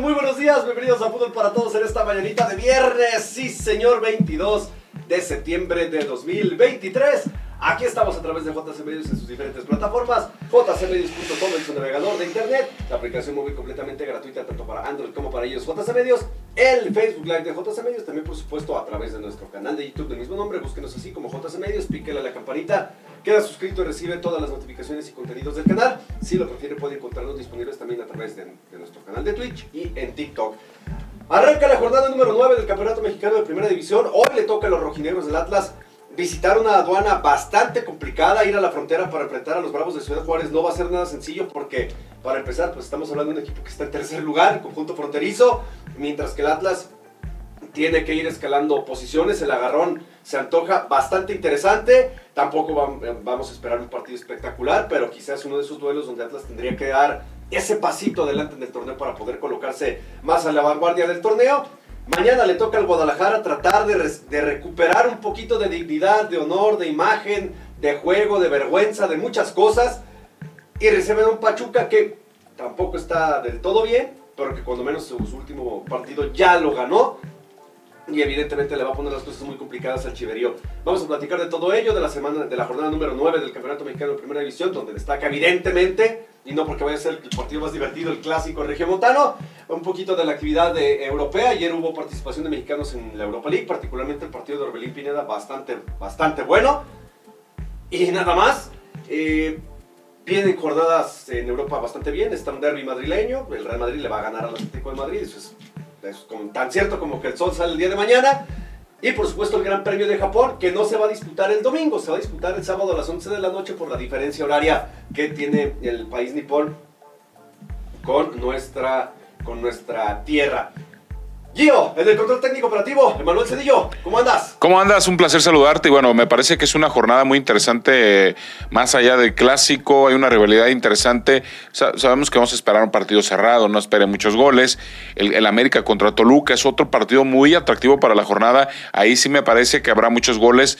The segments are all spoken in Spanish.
Muy buenos días, bienvenidos a Fútbol para Todos en esta mañanita de viernes, sí señor, 22 de septiembre de 2023. Aquí estamos a través de JC Medios en sus diferentes plataformas, jcmedios.com en su navegador de internet, la aplicación móvil completamente gratuita tanto para Android como para ellos JC Medios, el Facebook Live de JC Medios, también por supuesto a través de nuestro canal de YouTube del mismo nombre, búsquenos así como JC Medios, píquele la campanita, queda suscrito y recibe todas las notificaciones y contenidos del canal. Si lo prefiere puede encontrarnos disponibles también a través de, de nuestro canal de Twitch y en TikTok. Arranca la jornada número 9 del Campeonato Mexicano de Primera División. Hoy le toca a los rojinegros del Atlas visitar una aduana bastante complicada, ir a la frontera para enfrentar a los Bravos de Ciudad Juárez no va a ser nada sencillo porque, para empezar, pues estamos hablando de un equipo que está en tercer lugar, conjunto fronterizo, mientras que el Atlas tiene que ir escalando posiciones, el agarrón se antoja bastante interesante, tampoco vamos a esperar un partido espectacular, pero quizás uno de esos duelos donde Atlas tendría que dar ese pasito adelante en el torneo para poder colocarse más a la vanguardia del torneo. Mañana le toca al Guadalajara tratar de, recuperar un poquito de dignidad, de honor, de imagen, de juego, de vergüenza, de muchas cosas. Y reciben a un Pachuca que tampoco está del todo bien, pero que cuando menos su, último partido ya lo ganó. Y evidentemente le va a poner las cosas muy complicadas al Chiverío. Vamos a platicar de todo ello, de la semana, de la jornada número 9 del Campeonato Mexicano de Primera División, donde destaca evidentemente y no porque vaya a ser el partido más divertido, el clásico regiomontano, un poquito de la actividad de, europea. Ayer hubo participación de mexicanos en la Europa League, particularmente el partido de Orbelín Pineda, bastante, bastante bueno. Y nada más, eh, vienen jornadas en Europa bastante bien, está un derby madrileño, el Real Madrid le va a ganar al Atlético de Madrid, eso es, es tan cierto como que el sol sale el día de mañana. Y por supuesto el Gran Premio de Japón, que no se va a disputar el domingo, se va a disputar el sábado a las 11 de la noche por la diferencia horaria que tiene el país nipón con nuestra, con nuestra tierra. Gio, el control técnico operativo, Emanuel Cedillo, ¿cómo andas? ¿Cómo andas? Un placer saludarte y bueno, me parece que es una jornada muy interesante, más allá del clásico, hay una rivalidad interesante, sabemos que vamos a esperar un partido cerrado, no espere muchos goles, el, América contra Toluca es otro partido muy atractivo para la jornada, ahí sí me parece que habrá muchos goles,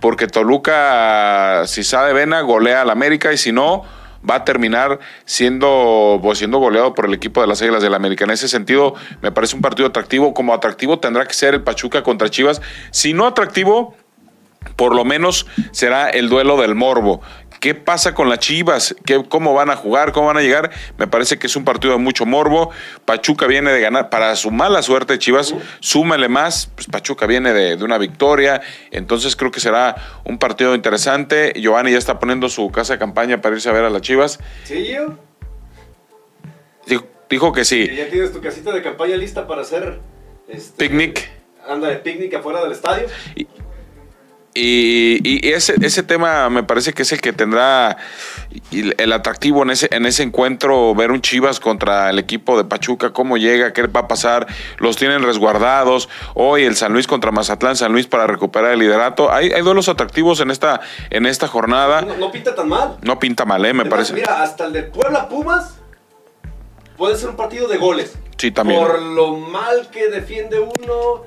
porque Toluca, si sabe vena, golea al América y si no va a terminar siendo, pues, siendo goleado por el equipo de las Águilas del América. En ese sentido, me parece un partido atractivo. Como atractivo tendrá que ser el Pachuca contra Chivas. Si no atractivo, por lo menos será el duelo del morbo. ¿Qué pasa con las Chivas? ¿Qué, ¿Cómo van a jugar? ¿Cómo van a llegar? Me parece que es un partido de mucho morbo. Pachuca viene de ganar. Para su mala suerte, Chivas, súmele más. Pues Pachuca viene de, una victoria. Entonces creo que será un partido interesante. Giovanni ya está poniendo su casa de campaña para irse a ver a las Chivas. ¿Sí, yo? Dijo, que sí. ¿Ya tienes tu casita de campaña lista para hacer... Este, picnic. Anda de picnic afuera del estadio. Y, ese, ese tema me parece que es el que tendrá el atractivo en ese, en ese encuentro, ver un Chivas contra el equipo de Pachuca, cómo llega, qué va a pasar, los tienen resguardados, hoy el San Luis contra Mazatlán, San Luis para recuperar el liderato, hay, hay duelos atractivos en esta, en esta jornada. No, pinta tan mal. No pinta mal, eh, me parece. Mira, hasta el de Puebla Pumas puede ser un partido de goles. Sí, también. Por lo mal que defiende uno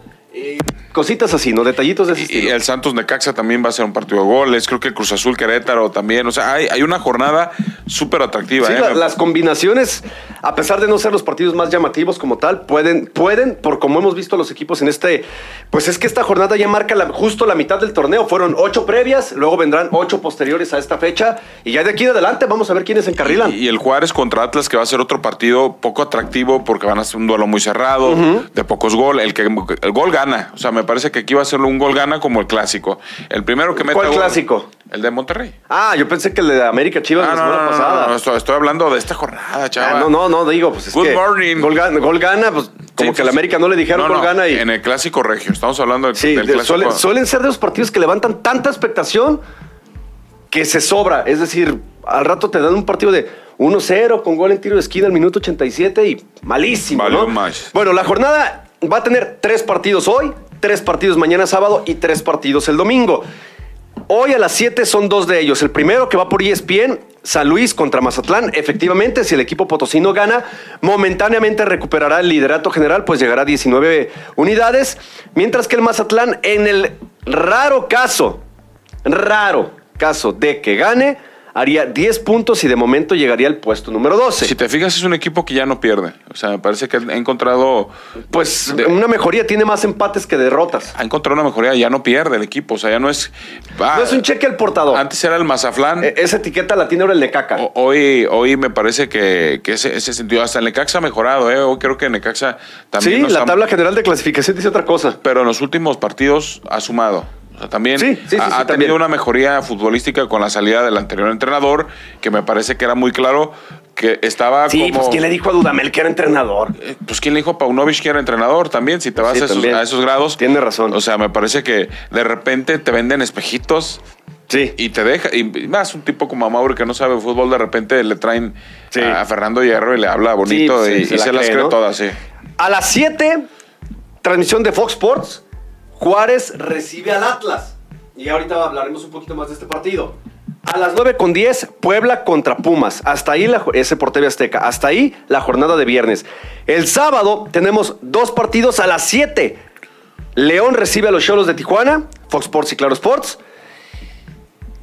cositas así, ¿no? Detallitos de ese y, el Santos Necaxa también va a ser un partido de goles. Creo que el Cruz Azul Querétaro también. O sea, hay, una jornada súper atractiva. Sí, ¿eh? las combinaciones, a pesar de no ser los partidos más llamativos como tal, pueden, pueden, por como hemos visto los equipos en este. Pues es que esta jornada ya marca justo la mitad del torneo. Fueron ocho previas, luego vendrán ocho posteriores a esta fecha. Y ya de aquí en adelante vamos a ver quiénes encarrilan. Y, y el Juárez contra Atlas, que va a ser otro partido poco atractivo porque van a ser un duelo muy cerrado, de pocos goles. El que el gol gana o sea, me parece que aquí va a ser un gol gana como el clásico. El primero que mete. ¿Cuál clásico? El de Monterrey. Ah, yo pensé que el de América Chivas ah, la semana pasada. No, estoy, estoy, hablando de esta jornada, chaval. Ah, no, no, no, digo, pues es Good morning. Gol, gana, pues como que el pues, América no le dijeron gol gana. Y... En el clásico regio, estamos hablando del, sí, clásico. Suelen, ser de los partidos que levantan tanta expectación que se sobra. Es decir, al rato te dan un partido de 1-0 con gol en tiro de esquina al minuto 87 y malísimo. ¿no? Bueno, la jornada va a tener tres partidos hoy, tres partidos mañana sábado y tres partidos el domingo. Hoy a las 7 son dos de ellos. El primero que va por ESPN, San Luis contra Mazatlán. Efectivamente, si el equipo potosino gana, momentáneamente recuperará el liderato general, pues llegará a 19 unidades. Mientras que el Mazatlán, en el raro caso, raro caso de que gane, haría 10 puntos y de momento llegaría al puesto número 12. Si te fijas, es un equipo que ya no pierde. O sea, me parece que ha encontrado. Pues una mejoría, tiene más empates que derrotas. Ha encontrado una mejoría, ya no pierde el equipo. O sea, ya no es. no es un cheque al portador. Antes era el Mazaflán. E, esa etiqueta la tiene ahora el Necaxa. Hoy, hoy me parece que, ese, sentido, hasta el Necaxa ha mejorado. ¿eh? Hoy creo que Necaxa también. Sí, la tabla general de clasificación dice otra cosa. Pero en los últimos partidos ha sumado. O sea, también ha, tenido una mejoría futbolística con la salida del anterior entrenador, que me parece que era muy claro que estaba sí, pues ¿quién le dijo a Dudamel que era entrenador? Eh, pues ¿quién le dijo a Paunovic que era entrenador también? Si te vas a, esos, grados. Tiene razón. O sea, me parece que de repente te venden espejitos Sí. Y te deja, y más un tipo como Mauro que no sabe fútbol, de repente le traen a Fernando Hierro y le habla bonito y, se, las cree todas, sí. A las 7, transmisión de Fox Sports, Juárez recibe al Atlas. Y ahorita hablaremos un poquito más de este partido. A las 9 con 10, Puebla contra Pumas. Hasta ahí la, ese Azteca. Hasta ahí la jornada de viernes. El sábado tenemos dos partidos a las 7. León recibe a los Cholos de Tijuana, Fox Sports y Claro Sports.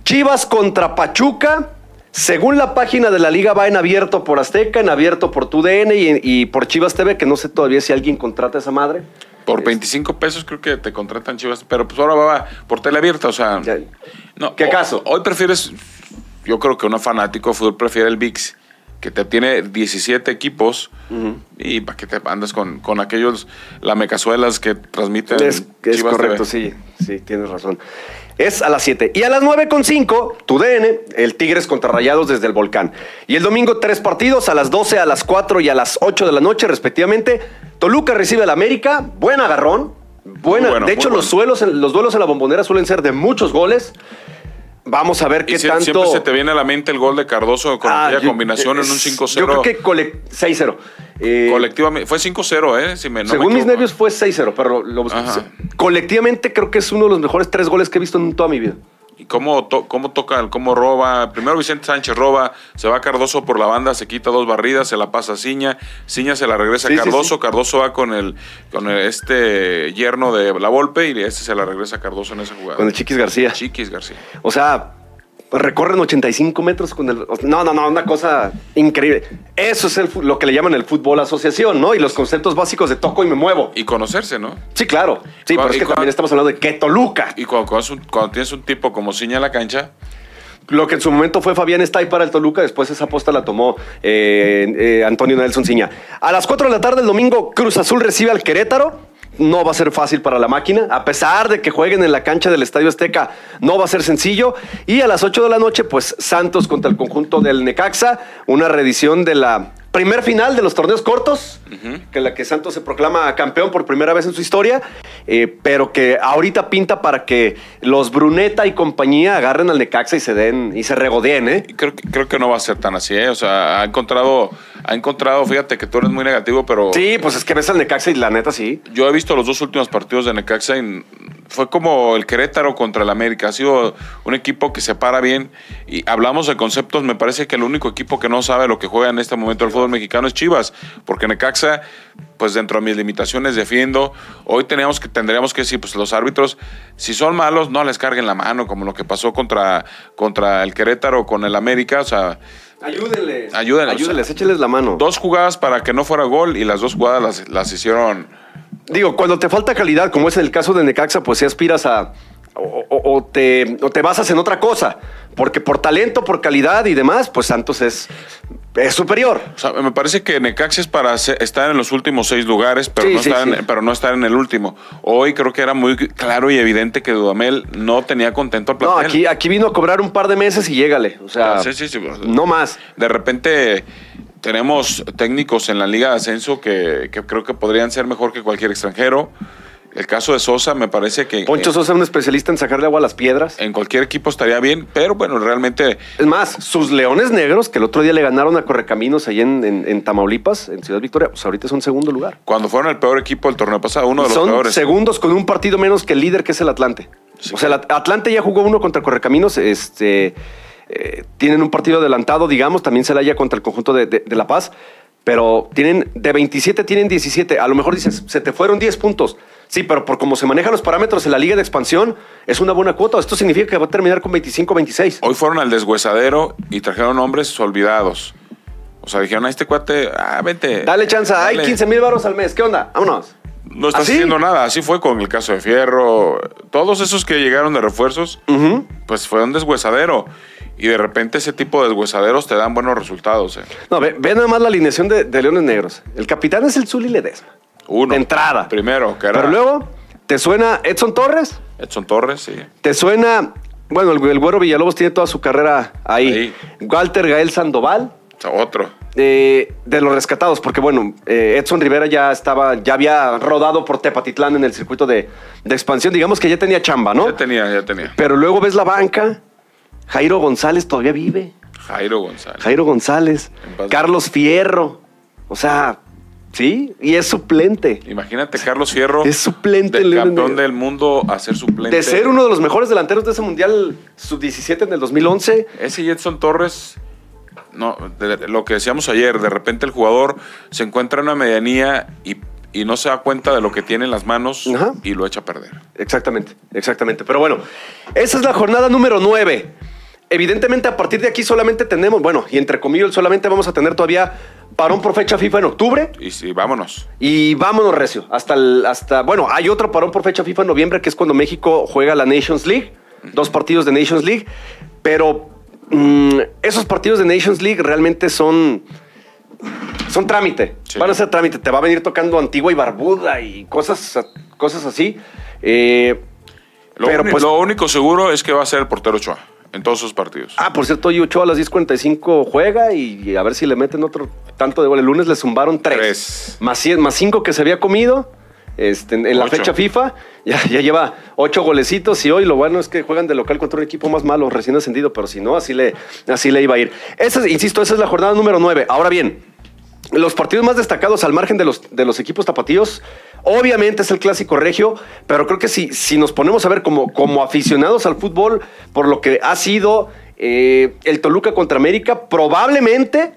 Chivas contra Pachuca. Según la página de la liga va en abierto por Azteca, en abierto por TUDN y, y por Chivas TV, que no sé todavía si alguien contrata a esa madre. Por 25 pesos creo que te contratan Chivas, pero pues ahora va por tele abierta, o sea... No, ¿Qué caso? Hoy prefieres, yo creo que un fanático de fútbol prefiere el VIX, que te tiene 17 equipos y para que te andas con, con aquellos lamecazuelas que transmiten es, es correcto, sí, sí, tienes razón. Es a las 7. Y a las 9.5, tu DN, el Tigres contra Rayados desde el Volcán. Y el domingo tres partidos, a las 12, a las 4 y a las 8 de la noche respectivamente. Toluca recibe al América, buen agarrón. Buena. de hecho, los, suelos, los duelos en la bombonera suelen ser de muchos goles. Vamos a ver qué tanto. Siempre se te viene a la mente el gol de Cardoso con ah, aquella combinación en un 5-0. Yo creo que 6-0. Eh, colectivamente, fue 5-0, ¿eh? según mis nervios fue 6-0, pero colectivamente creo que es uno de los mejores tres goles que he visto en toda mi vida. ¿Y cómo, cómo toca, cómo roba? Primero Vicente Sánchez roba, se va Cardoso por la banda, se quita dos barridas, se la pasa a Ciña, Ciña se la regresa a Cardoso, Cardoso va con el con este yerno de la Volpe y este se la regresa a Cardoso en esa jugada. Con el Chiquis García. Chiquis García. O sea, recorren 85 metros con el... No, no, no, una cosa increíble. Eso es lo que le llaman el fútbol asociación, ¿no? Y los conceptos básicos de toco y me muevo. Y conocerse, ¿no? Sí, claro. Sí, pero es que también estamos hablando de que Toluca. Y cuando, tienes un tipo como Ciña en la cancha, lo que en su momento fue Fabián Stay para el Toluca, después esa aposta la tomó eh, eh, Antonio Nelson Ciña. A las 4 de la tarde el domingo, Cruz Azul recibe al Querétaro no va a ser fácil para la máquina. A pesar de que jueguen en la cancha del Estadio Azteca, no va a ser sencillo. Y a las 8 de la noche, pues Santos contra el conjunto del Necaxa, una reedición de la primer final de los torneos cortos, que la que Santos se proclama campeón por primera vez en su historia, eh, pero que ahorita pinta para que los Bruneta y compañía agarren al Necaxa y se den y se regodeen, ¿eh? Creo, creo que no va a ser tan así, ¿eh? O sea, ha encontrado, ha encontrado, fíjate que tú eres muy negativo, pero. Sí, pues es que ves al Necaxa y la neta sí. Yo he visto los dos últimos partidos de Necaxa y fue como el Querétaro contra el América. Ha sido un equipo que se para bien. Y hablamos de conceptos, me parece que el único equipo que no sabe lo que juega en este momento el fútbol mexicano es Chivas. Porque Necaxa, pues dentro de mis limitaciones defiendo. Hoy teníamos que, tendríamos que decir, pues los árbitros, si son malos, no les carguen la mano, como lo que pasó contra, contra el Querétaro con el América. O sea. Ayúdenles. Ayúdenles. Ayúdenles, échenles la mano. Dos jugadas para que no fuera gol y las dos jugadas las, las hicieron digo, cuando te falta calidad, como es el caso de Necaxa, pues si aspiras a. O, te, o te basas en otra cosa. Porque por talento, por calidad y demás, pues Santos es, es superior. O sea, me parece que Necaxa es para estar en los últimos seis lugares, pero, no estar En, pero no estar en el último. Hoy creo que era muy claro y evidente que Dudamel no tenía contento al plantel. No, aquí, aquí vino a cobrar un par de meses y llégale. O sea, no más. De repente tenemos técnicos en la Liga de Ascenso que, creo que podrían ser mejor que cualquier extranjero. El caso de Sosa me parece que... Poncho Sosa es un especialista en sacarle agua a las piedras. En cualquier equipo estaría bien, pero bueno, realmente... Es más, sus Leones Negros, que el otro día le ganaron a Correcaminos ahí en, Tamaulipas, en Ciudad Victoria, pues ahorita son segundo lugar. Cuando fueron el peor equipo del torneo pasado, uno de los son segundos con un partido menos que el líder, que es el Atlante. o sea, el Atlante ya jugó uno contra Correcaminos, este... Eh, tienen un partido adelantado, digamos, también se la haya contra el conjunto de, La Paz, pero tienen de 27 tienen 17. A lo mejor dices, se te fueron 10 puntos. Sí, pero por cómo se manejan los parámetros en la liga de expansión, es una buena cuota. Esto significa que va a terminar con 25-26. Hoy fueron al deshuesadero y trajeron hombres olvidados. O sea, dijeron a este cuate, ah, vente. Dale chance, hay dale". 15 mil baros al mes. ¿Qué onda? Vámonos. No estás ¿Así? haciendo nada. Así fue con el caso de Fierro. Todos esos que llegaron de refuerzos, pues fue un deshuesadero. Y de repente ese tipo de deshuesaderos te dan buenos resultados. eh. No, ve, ve nada más la alineación de, de Leones Negros. El capitán es el Zuli Ledesma. Uno. De entrada. Primero, que era Pero luego, ¿te suena Edson Torres? Edson Torres, sí. ¿Te suena... Bueno, el, el Güero Villalobos tiene toda su carrera ahí. Walter Gael Sandoval. Otro. eh, de los rescatados, porque bueno, eh, Edson Rivera ya estaba, ya había rodado por Tepatitlán en el circuito de, de expansión. Digamos que ya tenía chamba, ¿no? Ya tenía, ya tenía. Pero luego ves la banca. Jairo González todavía vive. Jairo González. Jairo González. Carlos Fierro. O sea, sí, y es suplente. Imagínate Carlos Fierro. Es suplente del campeón del mundo a ser suplente. De ser uno de los mejores delanteros de ese Mundial Sub-17 en el 2011. Ese Edson Torres, no, de- de lo que decíamos ayer, de repente el jugador se encuentra en una medianía y, y no se da cuenta de lo que tiene en las manos Ajá. y lo echa a perder. Exactamente, exactamente. Pero bueno, esa es la jornada número 9. Evidentemente, a partir de aquí solamente tenemos, bueno, y entre comillas, solamente vamos a tener todavía parón por fecha FIFA en octubre. Y sí, vámonos. Y vámonos, Recio. Hasta, el- hasta, bueno, hay otro parón por fecha FIFA en noviembre, que es cuando México juega la Nations League. Dos partidos de Nations League. Pero mm, esos partidos de Nations League realmente son. Son trámite. Sí. Van a ser trámite. Te va a venir tocando Antigua y Barbuda y cosas, cosas así. Eh, Lo, Pero, uni- pues- lo único seguro es que va a ser el portero Ochoa en todos sus partidos. Ah, por cierto, hoy Ochoa a las 10.45 juega y, y a ver si le meten otro tanto de gol. El lunes le zumbaron tres. Tres. Más, cien- más cinco que se había comido este, en la Ocho. fecha FIFA. Ya, ya lleva ocho golecitos y hoy lo bueno es que juegan de local contra un equipo más malo, recién ascendido, pero si no, así le, así le iba a ir. Esa, es- insisto, esa es la jornada número 9. Ahora bien, los partidos más destacados al margen de los, de los equipos tapatíos, obviamente es el clásico regio, pero creo que si, si nos ponemos a ver como, como aficionados al fútbol, por lo que ha sido eh, el Toluca contra América, probablemente,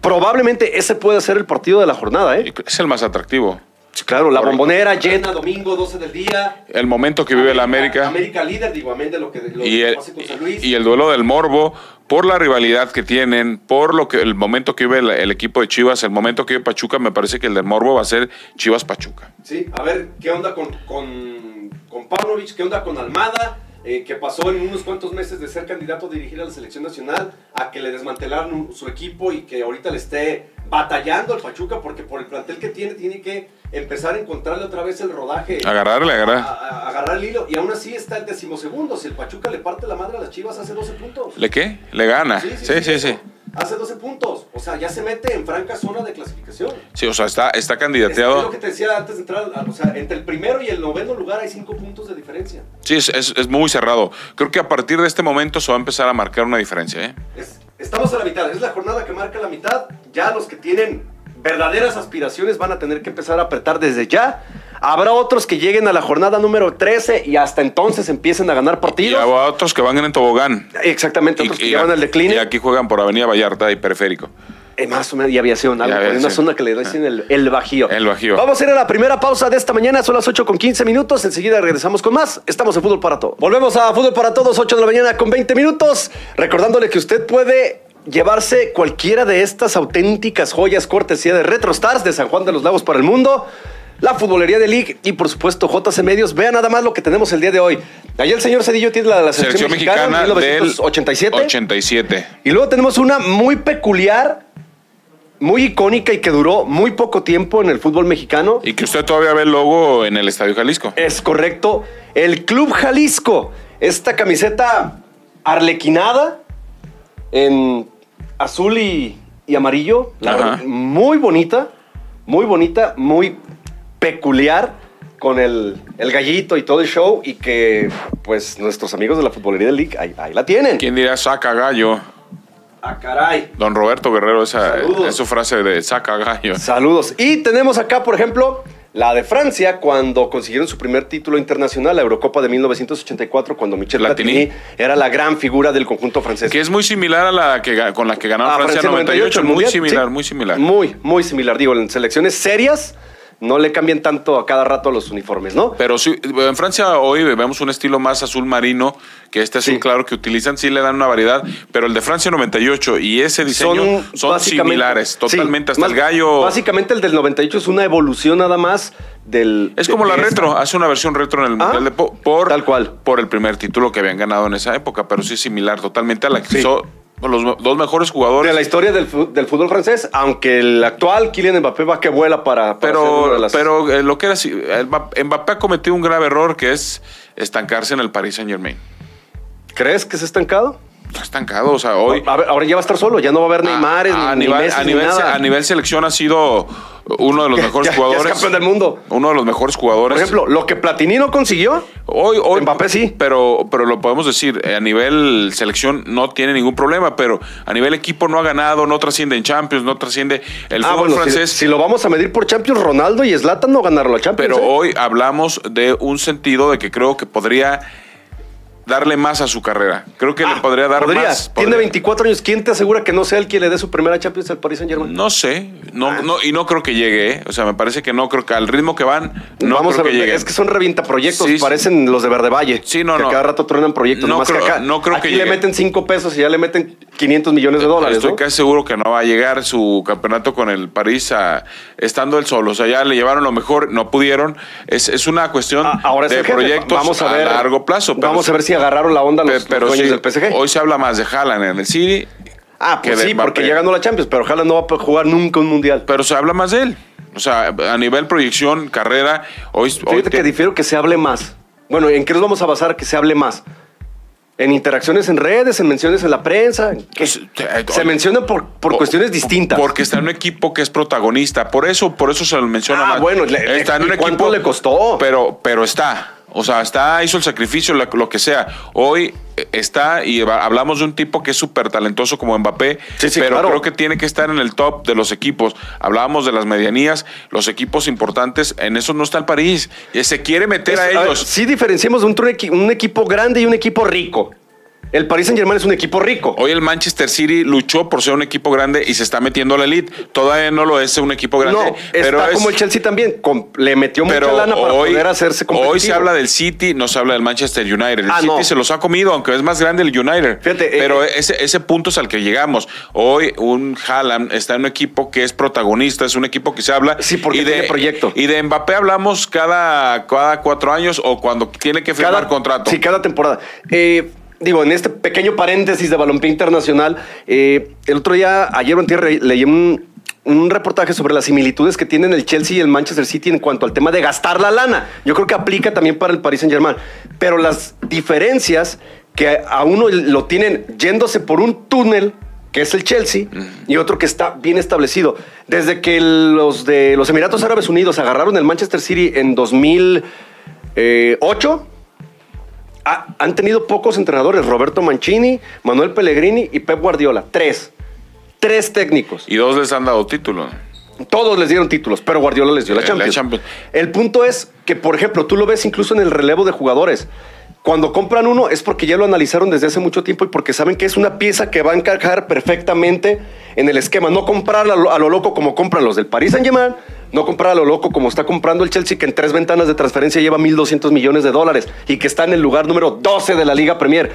probablemente ese puede ser el partido de la jornada, ¿eh? Es el más atractivo. Claro, la bombonera llena, domingo, 12 del día. El momento que vive la América. América líder, digo, amén de lo que, lo y el, con San Luis. y el duelo del Morbo, por la rivalidad que tienen, por lo que el momento que vive el, el equipo de Chivas, el momento que vive Pachuca, me parece que el del Morbo va a ser Chivas Pachuca. Sí, a ver, ¿qué onda con, con, con Pavlovich? ¿Qué onda con Almada? Eh, que pasó en unos cuantos meses de ser candidato a dirigir a la selección nacional a que le desmantelaron su equipo y que ahorita le esté batallando al Pachuca porque por el plantel que tiene, tiene que empezar a encontrarle otra vez el rodaje. Agarrarle, A, agarrar. a- agarrar el hilo. Y aún así está el decimosegundo. Si el Pachuca le parte la madre a las Chivas, hace 12 puntos. ¿Le qué? Le gana. Sí, sí, sí. eso. Sí, Hace 12 puntos. O sea, ya se mete en franca zona de clasificación. o sea, está, está Es, es lo candidateado. que te decía antes de entrar. O sea, entre el primero y el noveno lugar hay 5 puntos de diferencia. Sí, es, es- es muy cerrado. Creo que a partir de este momento se va a empezar a marcar una diferencia. ¿eh? Es- estamos a la mitad. Es la jornada que marca la mitad. Ya los que tienen verdaderas aspiraciones van a tener que empezar a apretar desde ya. Habrá otros que lleguen a la jornada número 13 y hasta entonces empiecen a ganar Y partidos. habrá otros que van en tobogán. Exactamente, otros que llevan a- al decline. y aquí juegan por Avenida Vallarta y Periférico. Eh, más o menos, y aviación, algo, Y una zona que le dicen el, el Bajío. El Bajío. Vamos a ir a la primera pausa de esta mañana, son las 8 con 15 minutos. Enseguida regresamos con más. Estamos en Fútbol para Todos. Volvemos a Fútbol para Todos, 8 de la mañana con 20 minutos. Recordándole que usted puede llevarse cualquiera de estas auténticas joyas cortesía de RetroStars de San Juan de los Lagos para el mundo. La futbolería de League y por supuesto JC Medios. Vean nada más lo que tenemos el día de hoy. Allá el señor Cedillo tiene la la selección, Selección mexicana, del 1987. 87. Y luego tenemos una muy peculiar, muy icónica y que duró muy poco tiempo en el fútbol mexicano. Y que usted todavía ve el logo en el Estadio Jalisco. Es correcto, el Club Jalisco. Esta camiseta arlequinada en azul y, y amarillo. La muy bonita, muy bonita, muy peculiar con el, el gallito y todo el show y que pues nuestros amigos de la Futbolería del League ahí, ahí la tienen. ¿Quién diría saca gallo? Ah, caray. Don Roberto Guerrero, esa Saludos. es su frase de saca gallo. Saludos. Y tenemos acá, por ejemplo, la de Francia, cuando consiguieron su primer título internacional, la Eurocopa de 1984, cuando Michel Platini. Platini, era la gran figura del conjunto francés. Que es muy similar a la que con la que ganaron Ah, Francia, Francia 98. el muy Mundial, similar, sí. muy similar. Muy, muy similar. Digo, en selecciones serias, no le cambien tanto a cada rato los uniformes, ¿no? Pero sí, en Francia hoy vemos un estilo más azul marino, que este azul Sí. claro que utilizan, sí le dan una variedad, pero el de Francia 98 y ese diseño son, similares, sí, totalmente, hasta más- el gallo. Básicamente el del 98 es una evolución nada más del... Es de- como la esta. retro, hace una versión retro en el Ah, Mundial de Po- por, tal cual. por el primer título que habían ganado en esa época, pero sí similar totalmente a la que hizo los dos mejores jugadores. De la historia del, del fútbol francés, aunque el actual Kylian Mbappé va que vuela para, para Pero, las- pero eh, lo que era, así, Mbappé ha cometido un grave error que es estancarse en el Paris Saint Germain. ¿Crees que se ha estancado? Está estancado, o sea, hoy... A ver, ahora ya va a estar solo, ya no va a haber Neymar, a, a ni, ni nivel, Messi, a, ni nivel, nada. a nivel selección ha sido uno de los mejores Ya- ya es jugadores. campeón del mundo. Uno de los mejores Por jugadores. ejemplo, lo que Platini no consiguió, Hoy, hoy Mbappé sí. Pero, pero lo podemos decir, eh, a nivel selección no tiene ningún problema, pero a nivel equipo no ha ganado, no trasciende en Champions, no trasciende el ah, fútbol bueno, si- francés. Si, lo vamos a medir por Champions, Ronaldo y Zlatan no ganaron la Champions. pero ¿eh? hoy hablamos de un sentido de que creo que podría darle más a su carrera. Creo que le Ah, podría dar podría. más. Tiene podría. 24 años. ¿Quién te asegura que no sea el que le dé su primera Champions al Paris Saint Germain? No sé, no, Ah. no, y no creo que llegue, ¿eh? o sea, me parece que no creo que al ritmo que van, no Vamos creo a ver, que llegue. es que son revienta proyectos, Sí, sí. parecen los de Verde Valle. Sí, no, que no. a cada rato truenan proyectos. No nomás que creo- acá, no creo aquí que le llegue. meten 5 pesos y ya le meten 500 millones de dólares. Estoy ¿no? casi seguro que no va a llegar su campeonato con el París a- estando él solo. O sea, ya le llevaron lo mejor, no pudieron. Es, es una cuestión Ah, Ahora es de proyectos vamos a, ver, largo plazo. pero vamos a ver si agarraron la onda los, pero los sí, del PSG. hoy se habla más de Haaland en el City. ah, pues que sí, porque ya ganó la Champions, pero ojalá no va a jugar nunca un mundial. Pero se habla más de él. O sea, a nivel proyección, carrera, hoy... hoy Fíjate te- que difiero que se hable más. Bueno, ¿en qué nos vamos a basar que se hable más? En interacciones en redes, en menciones en la prensa. Pues, se menciona por, por cuestiones distintas. Porque está en un equipo que es protagonista. Por eso, por eso se lo menciona Ah, más. bueno, le- está en ¿y un cuánto equipo. le costó? Pero, pero está. O sea, está, hizo el sacrificio, lo que sea. Hoy eh, está y hablamos de un tipo que es súper talentoso como Mbappé, Sí, sí, pero claro. creo que tiene que estar en el top de los equipos. Hablábamos de las medianías, los equipos importantes, en eso no está el París. Y se quiere meter Es- a ver, ellos. sí diferenciamos un, equi- un equipo grande y un equipo rico. El Paris Saint Germain es un equipo rico. Hoy el Manchester City luchó por ser un equipo grande y se está metiendo a la elite. Todavía no lo es un equipo grande. no, pero está es- como el Chelsea también. le metió mucha lana para hoy, poder hacerse competitivo. hoy se habla del City, no se habla del Manchester United. El Ah, City no. se los ha comido, aunque es más grande el United. Fíjate, pero eh, ese, ese punto es al que llegamos. Hoy un Haaland está en un equipo que es protagonista, es un equipo que se habla. Sí, porque y de, proyecto. Y de Mbappé hablamos cada, cada cuatro años o cuando tiene que firmar contrato. Sí, cada temporada. Eh, digo, en este pequeño paréntesis de balompié internacional, eh, el otro día, ayer o antier, leí un, un reportaje sobre las similitudes que tienen el Chelsea y el Manchester City en cuanto al tema de gastar la lana. Yo creo que aplica también para el Paris Saint Germain. Pero las diferencias que a uno lo tienen yéndose por un túnel que es el Chelsea, y otro que está bien establecido. Desde que los de los Emiratos Árabes Unidos agarraron el Manchester City en 2008, ha- han tenido pocos entrenadores, Roberto Mancini, Manuel Pellegrini y Pep Guardiola. Tres. Tres técnicos. Y dos les han dado título. Todos les dieron títulos, pero Guardiola les dio la Eh, la Champions. Champions. El punto es que, por ejemplo, tú lo ves incluso en el relevo de jugadores. Cuando compran uno es porque ya lo analizaron desde hace mucho tiempo y porque saben que es una pieza que va a encajar perfectamente en el esquema. No comprar a lo, a lo loco como compran los del Paris Saint-Germain, no comprar a lo loco como está comprando el Chelsea, que en tres ventanas de transferencia lleva 1.200 millones de dólares y que está en el lugar número 12 de la Liga Premier.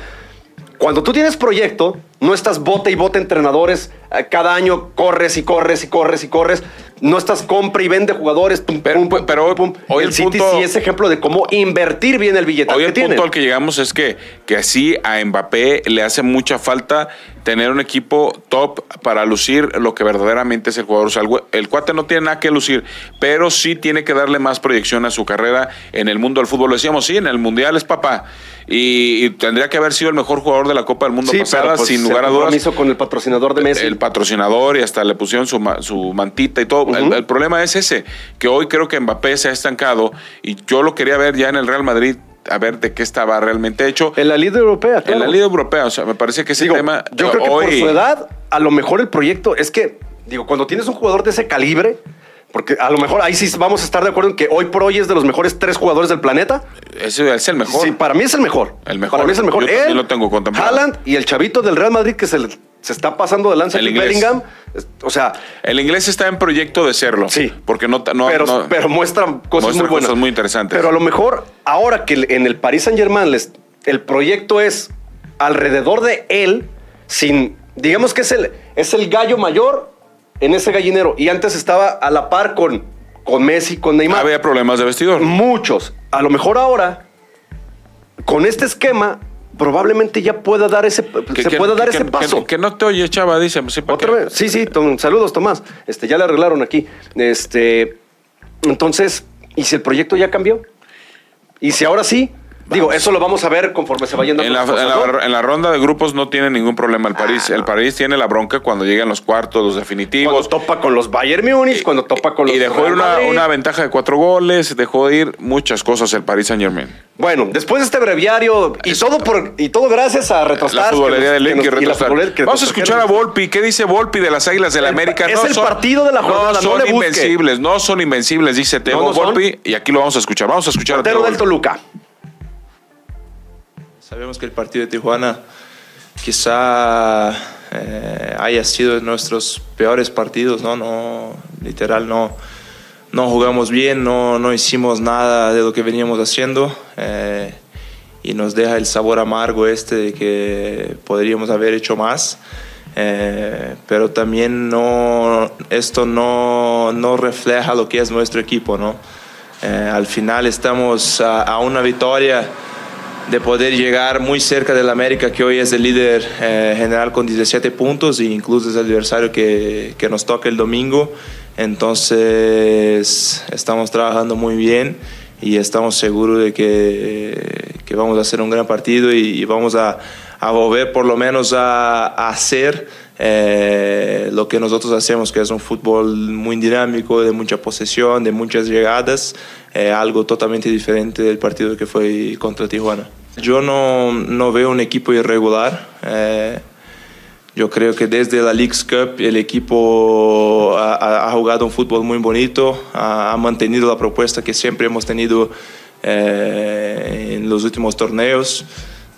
Cuando tú tienes proyecto, no estás bote y bote entrenadores, cada año corres y corres y corres y corres, no estás compra y vende jugadores, pum, Pero- pum, pum, pero hoy- el, el City punto- sí es ejemplo de cómo invertir bien el billete Hoy que el punto al que llegamos es que, que así a Mbappé le hace mucha falta tener un equipo top para lucir lo que verdaderamente es el jugador. O sea, el, cuate no tiene nada que lucir, pero sí tiene que darle más proyección a su carrera en el mundo del fútbol. Lo decíamos, sí, en el Mundial es papá. Y, y tendría que haber sido el mejor jugador de la Copa del Mundo Sí, pasada, pues, sin lugar a dudas. con el patrocinador de Messi. El patrocinador y hasta le pusieron su, su mantita y todo. el, el problema es ese, que hoy creo que Mbappé se ha estancado y yo lo quería ver ya en el Real Madrid, a ver de qué estaba realmente hecho. en la Liga Europea, claro. En la Liga Europea, o sea, me parece que ese Digo, tema yo creo que hoy, por su edad, a lo mejor el proyecto es que, digo, cuando tienes un jugador de ese calibre, porque a lo mejor ahí sí vamos a estar de acuerdo en que hoy por hoy es de los mejores tres jugadores del planeta. ese es el mejor. Sí, para mí es el mejor. El mejor. Para mí es el mejor. Yo Él, lo tengo contemplado. Haaland y el chavito del Real Madrid que se, le- se está pasando de lanza El inglés. Bellingham. O sea, El inglés está en proyecto de serlo. Sí. Porque no. no- pero, no- pero muestra cosas muestra muy buenas. cosas muy interesantes. Pero a lo mejor, ahora que en el Paris Saint Germain el proyecto es alrededor de él, sin. Digamos que es el, es el gallo mayor en ese gallinero. Y antes estaba a la par con, con Messi, con Neymar. Había problemas de vestidor. Muchos. A lo mejor ahora, con este esquema, probablemente ya pueda dar ese, Que- se que- pueda dar que- ese paso. Que, no te oye, chava, dice. sí, ¿para Otra vez. Sí, sí, saludos, Tomás. Este, ya le arreglaron aquí. Este, entonces, ¿y si el proyecto ya cambió? ¿Y si ahora sí? Digo, eso lo vamos a ver conforme se vayan dando En la, cosas, en la- ¿no? en la ronda de grupos no tiene ningún problema el París. Ah, el no. París tiene la bronca cuando llegan los cuartos, los Cuando definitivos. topa con los Bayern Múnich, cuando topa con los Y dejó ir una, ventaja de cuatro goles, dejó ir muchas cosas el Paris Saint Germain. Bueno, después de este breviario y todo por y todo gracias a Retrostar. La futbolería de Link y Retrostar. Vamos a escuchar a Volpi. ¿Qué dice Volpi de las Águilas del la El- América? es el partido de la jornada, no son invencibles, no son invencibles, dice Teo No. Volpi. Y aquí lo vamos a escuchar. Vamos a escuchar a Portero Teo del Volpi. Sabemos que el partido de Tijuana quizá eh, haya sido de nuestros peores partidos, ¿no? no literal, no, no jugamos bien, no, no hicimos nada de lo que veníamos haciendo eh, y nos deja el sabor amargo este de que podríamos haber hecho más. Eh, pero también no, esto no, no refleja lo que es nuestro equipo, ¿no? Eh, al final estamos a, a una victoria de poder llegar muy cerca del América, que hoy es el líder eh, general con 17 puntos e incluso es el adversario que, que nos toca el domingo. Entonces estamos trabajando muy bien y estamos seguros de que, que vamos a hacer un gran partido y, y vamos a, a volver por lo menos a, hacer eh, lo que nosotros hacemos, que es un fútbol muy dinámico, de mucha posesión, de muchas llegadas, eh, algo totalmente diferente del partido que fue contra Tijuana. Yo no, no veo un equipo irregular. eh, yo creo que desde la Leagues Cup el equipo ha, jugado un fútbol muy bonito, ha, mantenido la propuesta que siempre hemos tenido en los últimos torneos,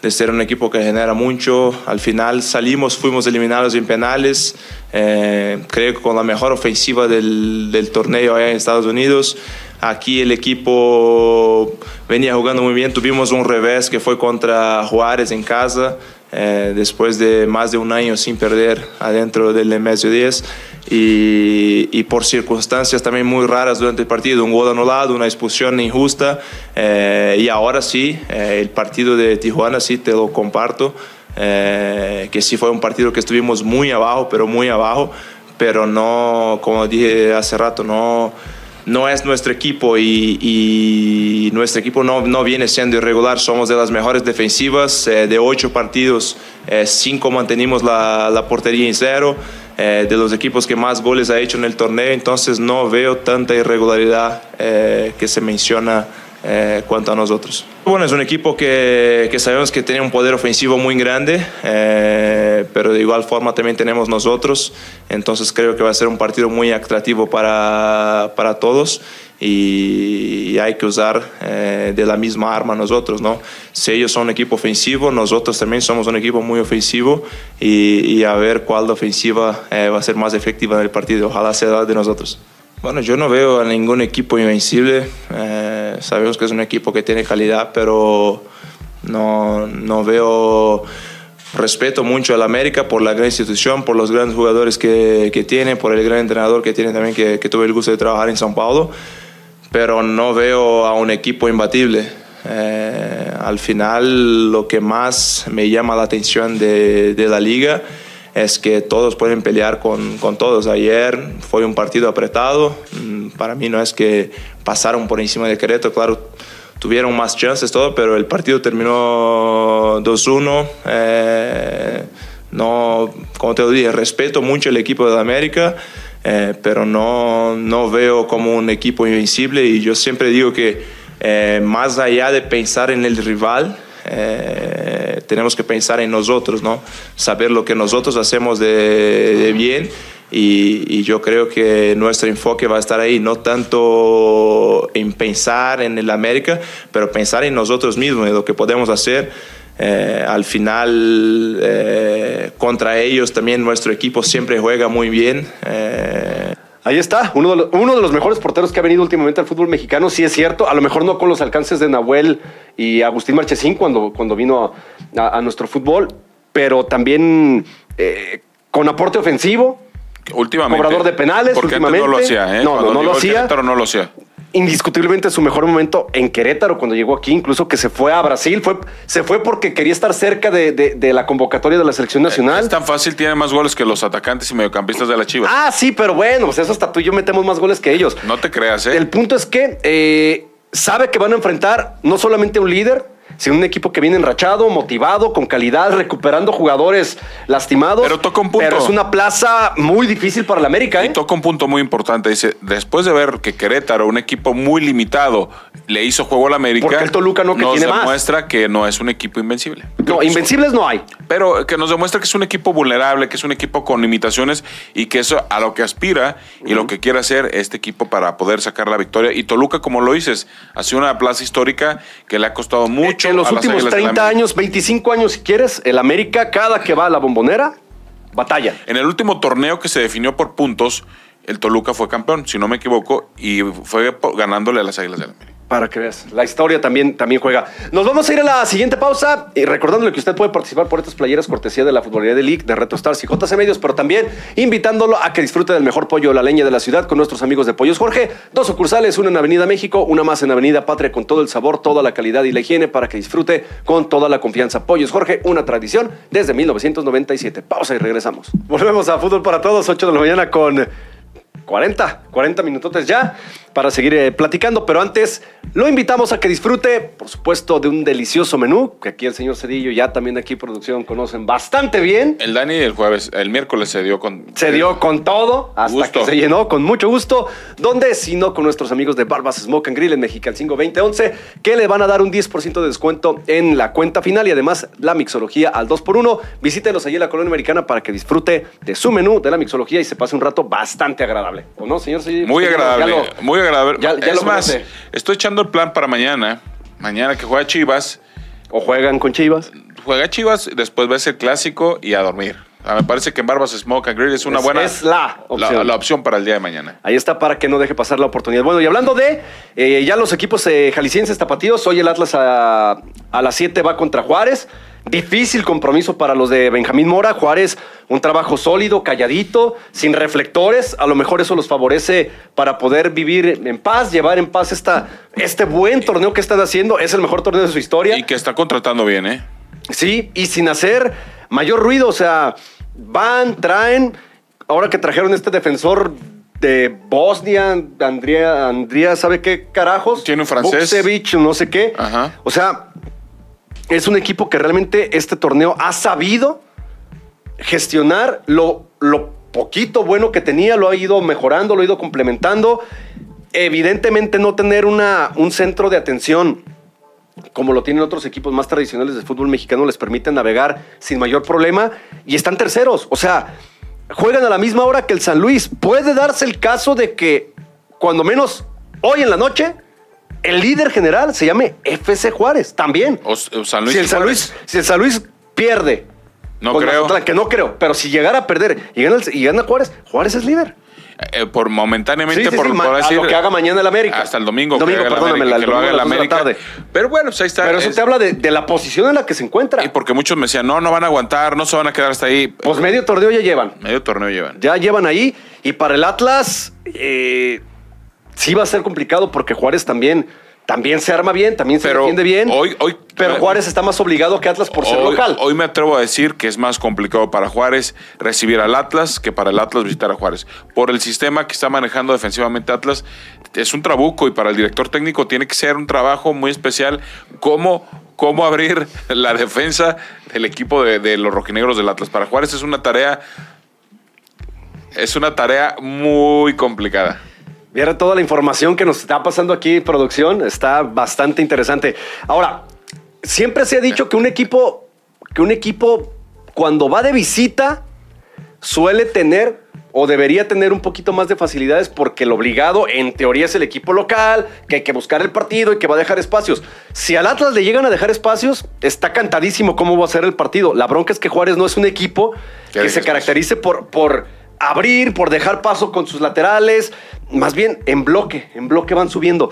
de ser un equipo que genera mucho. Al final salimos, fuimos eliminados en penales, eh, creo que con la mejor ofensiva del, del torneo allá en Estados Unidos. Aquí el equipo venía jugando muy bien, tuvimos un revés que fue contra Juárez en casa. Eh, después de más de un año sin perder adentro del MSU 10 y, y por circunstancias también muy raras durante el partido, un gol anulado, una expulsión injusta eh, y ahora sí, eh, el partido de Tijuana sí te lo comparto, eh, que sí fue un partido que estuvimos muy abajo, pero muy abajo, pero no, como dije hace rato, no no es nuestro equipo y, nuestro equipo no, viene siendo irregular. Somos de las mejores defensivas. eh, de ocho partidos, eh, cinco mantenimos la, portería en cero. eh, de los equipos que más goles ha hecho en el torneo. Entonces no veo tanta irregularidad que se menciona eh, cuanto a nosotros. Bueno, es un equipo que, que sabemos que tiene un poder ofensivo muy grande, eh, pero de igual forma también tenemos nosotros, entonces creo que va a ser un partido muy atractivo para, para todos y, hay que usar eh, de la misma arma nosotros, ¿no? Si ellos son un equipo ofensivo, nosotros también somos un equipo muy ofensivo y, y a ver cuál ofensiva eh, va a ser más efectiva en el partido, ojalá sea la de nosotros. Bueno, yo no veo a ningún equipo invencible. Eh, sabemos que es un equipo que tiene calidad, pero no, no veo. Respeto mucho al América por la gran institución, por los grandes jugadores que, que tiene, por el gran entrenador que tiene también, que, que tuve el gusto de trabajar en São Paulo, pero no veo a un equipo imbatible. Eh, al final, lo que más me llama la atención de, de la liga es que todos pueden pelear con, con todos. Ayer fue un partido apretado. Mm, Para mí no es que pasaron por encima de Querétaro, claro, tuvieron más chances, todo, pero el partido terminó 2-1. Eh, no, como te lo dije, respeto mucho el equipo de América. eh, pero no, no veo como un equipo invencible y yo siempre digo que eh, más allá de pensar en el rival, tenemos que pensar en nosotros, ¿no? Saber lo que nosotros hacemos de bien y, y yo creo que nuestro enfoque va a estar ahí, no tanto en pensar en el América, pero pensar en nosotros mismos, en lo que podemos hacer. eh, al final eh, contra ellos también nuestro equipo siempre juega muy bien. Eh, Ahí está, uno de, los, uno de los mejores porteros que ha venido últimamente al fútbol mexicano, sí es cierto, a lo mejor no con los alcances de Nahuel y Agustín Marchesín cuando, cuando vino a, a nuestro fútbol, pero también eh, con aporte ofensivo, Últimamente. Cobrador de penales, Porque últimamente. no lo hacía, ¿eh? No, no, no lo hacía. Querétaro no lo hacía. indiscutiblemente su mejor momento en Querétaro cuando llegó aquí, incluso que se fue a Brasil, fue, se fue porque quería estar cerca de, de- de la convocatoria de la selección nacional. Es tan fácil, tiene más goles que los atacantes y mediocampistas de la Chivas. Ah, sí, pero bueno, pues eso hasta tú y yo metemos más goles que ellos. No te creas, ¿eh? El punto es que eh, sabe que van a enfrentar no solamente a un líder, sino un equipo que viene enrachado, motivado, con calidad, recuperando jugadores lastimados. Pero toca un punto. Pero es una plaza muy difícil para la América, ¿eh? Y toca un punto muy importante. Dice, después de ver que Querétaro, un equipo muy limitado, le hizo juego al América. Porque el Toluca no, que nos tiene más. demuestra que no es un equipo invencible. No, invencibles no hay. Pero que nos demuestra que es un equipo vulnerable, que es un equipo con limitaciones y que eso a lo que aspira y lo que quiere hacer este equipo para poder sacar la victoria. Y Toluca, como lo dices, ha sido una plaza histórica que le ha costado mucho. En los últimos Águilas del 30 América. años, 25 años si quieres, el América, cada que va a la bombonera, batalla. En el último torneo que se definió por puntos, el Toluca fue campeón, si no me equivoco, y fue ganándole a las Águilas del América. Para que veas, la historia también, también juega. Nos vamos a ir a la siguiente pausa y recordándole que usted puede participar por estas playeras cortesía de la Futbolía de League, de Reto Stars y JC Medios, pero también invitándolo a que disfrute del mejor pollo de la leña de la ciudad con nuestros amigos de Pollos Jorge. Dos sucursales, una en Avenida México, una más en Avenida Patria con todo el sabor, toda la calidad y la higiene para que disfrute con toda la confianza. Pollos Jorge, una tradición desde 1997. Pausa y regresamos. Volvemos a Fútbol para Todos, 8 de la mañana con 40, 40 minutotes ya para seguir eh, platicando, pero antes lo invitamos a que disfrute, por supuesto, de un delicioso menú que aquí el señor Cedillo ya también aquí producción conocen bastante bien. El Dani el jueves, el miércoles se dio con... Se dio con todo hasta Gusto. que se llenó con mucho gusto. Donde, si no, con nuestros amigos de Barbas Smoke and Grill en Mexicalcingo 2011, que le van a dar un 10% de descuento en la cuenta final y además la mixología al 2x1. Visítelos allí en la colonia americana para que disfrute de su menú, de la mixología y se pase un rato bastante agradable. ¿O no, señor? Sí, Muy agradable, muy agradable. Ya- ya es lo más, conoce. estoy echando el plan para mañana. Mañana que juega Chivas, O juegan con Chivas. juega Chivas, después ves el clásico y a dormir. Ah, me parece que en Barbas Smoke and Grill es una Es- buena... es la opción. La, la opción para el día de mañana. Ahí está para que no deje pasar la oportunidad. Bueno, y hablando de eh, ya los equipos eh, jaliscienses tapatíos, hoy el Atlas a, a las 7 va contra Juárez. Difícil compromiso para los de Benjamín Mora. Juárez, un trabajo sólido, calladito, sin reflectores. A lo mejor eso los favorece para poder vivir en paz, llevar en paz esta, este buen torneo que están haciendo. Es el mejor torneo de su historia. Y que está contratando bien, ¿eh? Sí, y sin hacer mayor ruido, o sea, van, traen, ahora que trajeron este defensor de Bosnia, Andrea, Andrea, ¿sabe qué carajos? Tiene un francés. Vucevic, no sé qué. Ajá. O sea, es un equipo que realmente este torneo ha sabido gestionar lo, lo poquito bueno que tenía, lo ha ido mejorando, lo ha ido complementando. Evidentemente no tener una, un centro de atención como lo tienen otros equipos más tradicionales del fútbol mexicano, les permite navegar sin mayor problema y están terceros. O sea, juegan a la misma hora que el San Luis. Puede darse el caso de que, cuando menos hoy en la noche, el líder general se llame FC Juárez también. O, o San Luis si, el San. Luis, si el San Luis pierde. No con creo. Mazatlán, que no creo, pero si llegara a perder y gana, y gana Juárez, Juárez es líder. Eh, por momentáneamente, Sí, sí, por, sí, por a lo que haga mañana el América. Hasta el domingo. Domingo, que haga el perdóname, América, la- que lo haga el América. tarde. Pero bueno, pues ahí está. Pero eso Es- te habla de, de la posición en la que se encuentra. Y porque muchos me decían, no, no van a aguantar, no se van a quedar hasta ahí. Pues medio torneo ya llevan. Medio torneo llevan. Ya llevan ahí. Y para el Atlas, eh, sí va a ser complicado porque Juárez también, también se arma bien, también se Pero defiende bien. hoy- hoy- pero Juárez está más obligado que Atlas por ser local. hoy me atrevo a decir que es más complicado para Juárez recibir al Atlas que para el Atlas visitar a Juárez. Por el sistema que está manejando defensivamente Atlas, es un trabuco y para el director técnico tiene que ser un trabajo muy especial. Cómo, cómo abrir la defensa del equipo de, de los rojinegros del Atlas. Para Juárez es una tarea. Es una tarea muy complicada. Viera toda la información que nos está pasando aquí, producción, está bastante interesante. Ahora, siempre se ha dicho que un equipo, que un equipo cuando va de visita, suele tener o debería tener un poquito más de facilidades porque el obligado en teoría es el equipo local, que hay que buscar el partido y que va a dejar espacios. Si al Atlas le llegan a dejar espacios, está cantadísimo cómo va a ser el partido. La bronca es que Juárez no es un equipo que se caracterice por, por abrir, por dejar paso con sus laterales, más bien en bloque, en bloque van subiendo.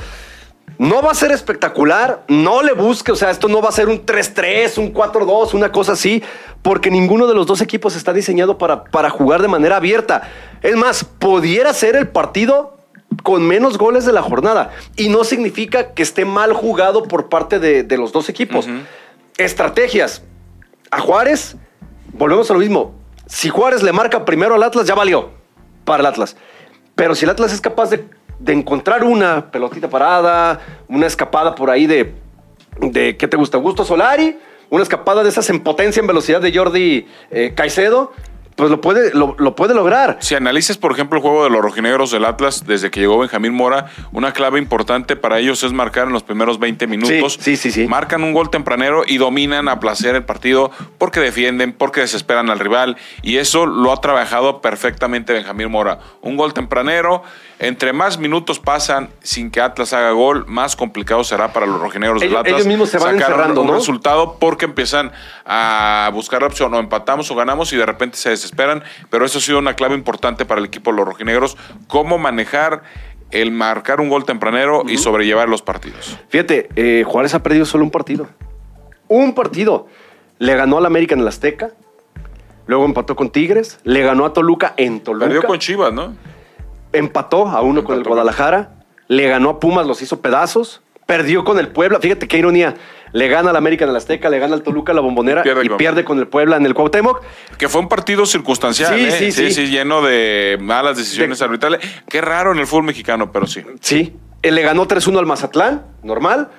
No va a ser espectacular, no le busque, o sea, esto no va a ser un 3-3, un 4-2, una cosa así, porque ninguno de los dos equipos está diseñado para, para jugar de manera abierta. Es más, pudiera ser el partido con menos goles de la jornada y no significa que esté mal jugado por parte de, los dos equipos. Estrategias. A Juárez, volvemos a lo mismo. Si Juárez le marca primero al Atlas, ya valió para el Atlas. Pero si el Atlas es capaz de de encontrar una pelotita parada, una escapada por ahí de, de ¿qué te gusta? Gusto Solari, una escapada de esas en potencia, en velocidad de Jordi eh, Caicedo pues lo puede, lo, puede lograr. Si analices, por ejemplo, el juego de los rojinegros del Atlas desde que llegó Benjamín Mora, una clave importante para ellos es marcar en los primeros 20 minutos. Sí, sí, sí, Marcan un gol tempranero y dominan a placer el partido porque defienden, porque desesperan al rival. Y eso lo ha trabajado perfectamente Benjamín Mora. Un gol tempranero, entre más minutos pasan sin que Atlas haga gol, más complicado será para los rojinegros del Atlas. Ellos mismos se van encerrando, un ¿no? resultado porque empiezan a buscar la opción o empatamos o ganamos y de repente se esperan, pero eso ha sido una clave importante para el equipo de los rojinegros, cómo manejar el marcar un gol tempranero y sobrellevar los partidos. Fíjate, eh, Juárez ha perdido solo un partido. Un partido. Le ganó al América en el Azteca, luego empató con Tigres, le ganó a Toluca en Toluca. Perdió con Chivas, ¿no? Empató a uno con el Guadalajara, le ganó a Pumas, los hizo pedazos, perdió con el Puebla. Fíjate qué ironía le gana al América en el Azteca, le gana al Toluca la bombonera y pierde, con... el Puebla en el Cuauhtémoc. Que fue un partido circunstancial, sí, ¿eh? sí, sí, sí, lleno de malas decisiones arbitrales. Qué raro en el fútbol mexicano, pero sí. Sí, él le ganó 3-1 al Mazatlán, normal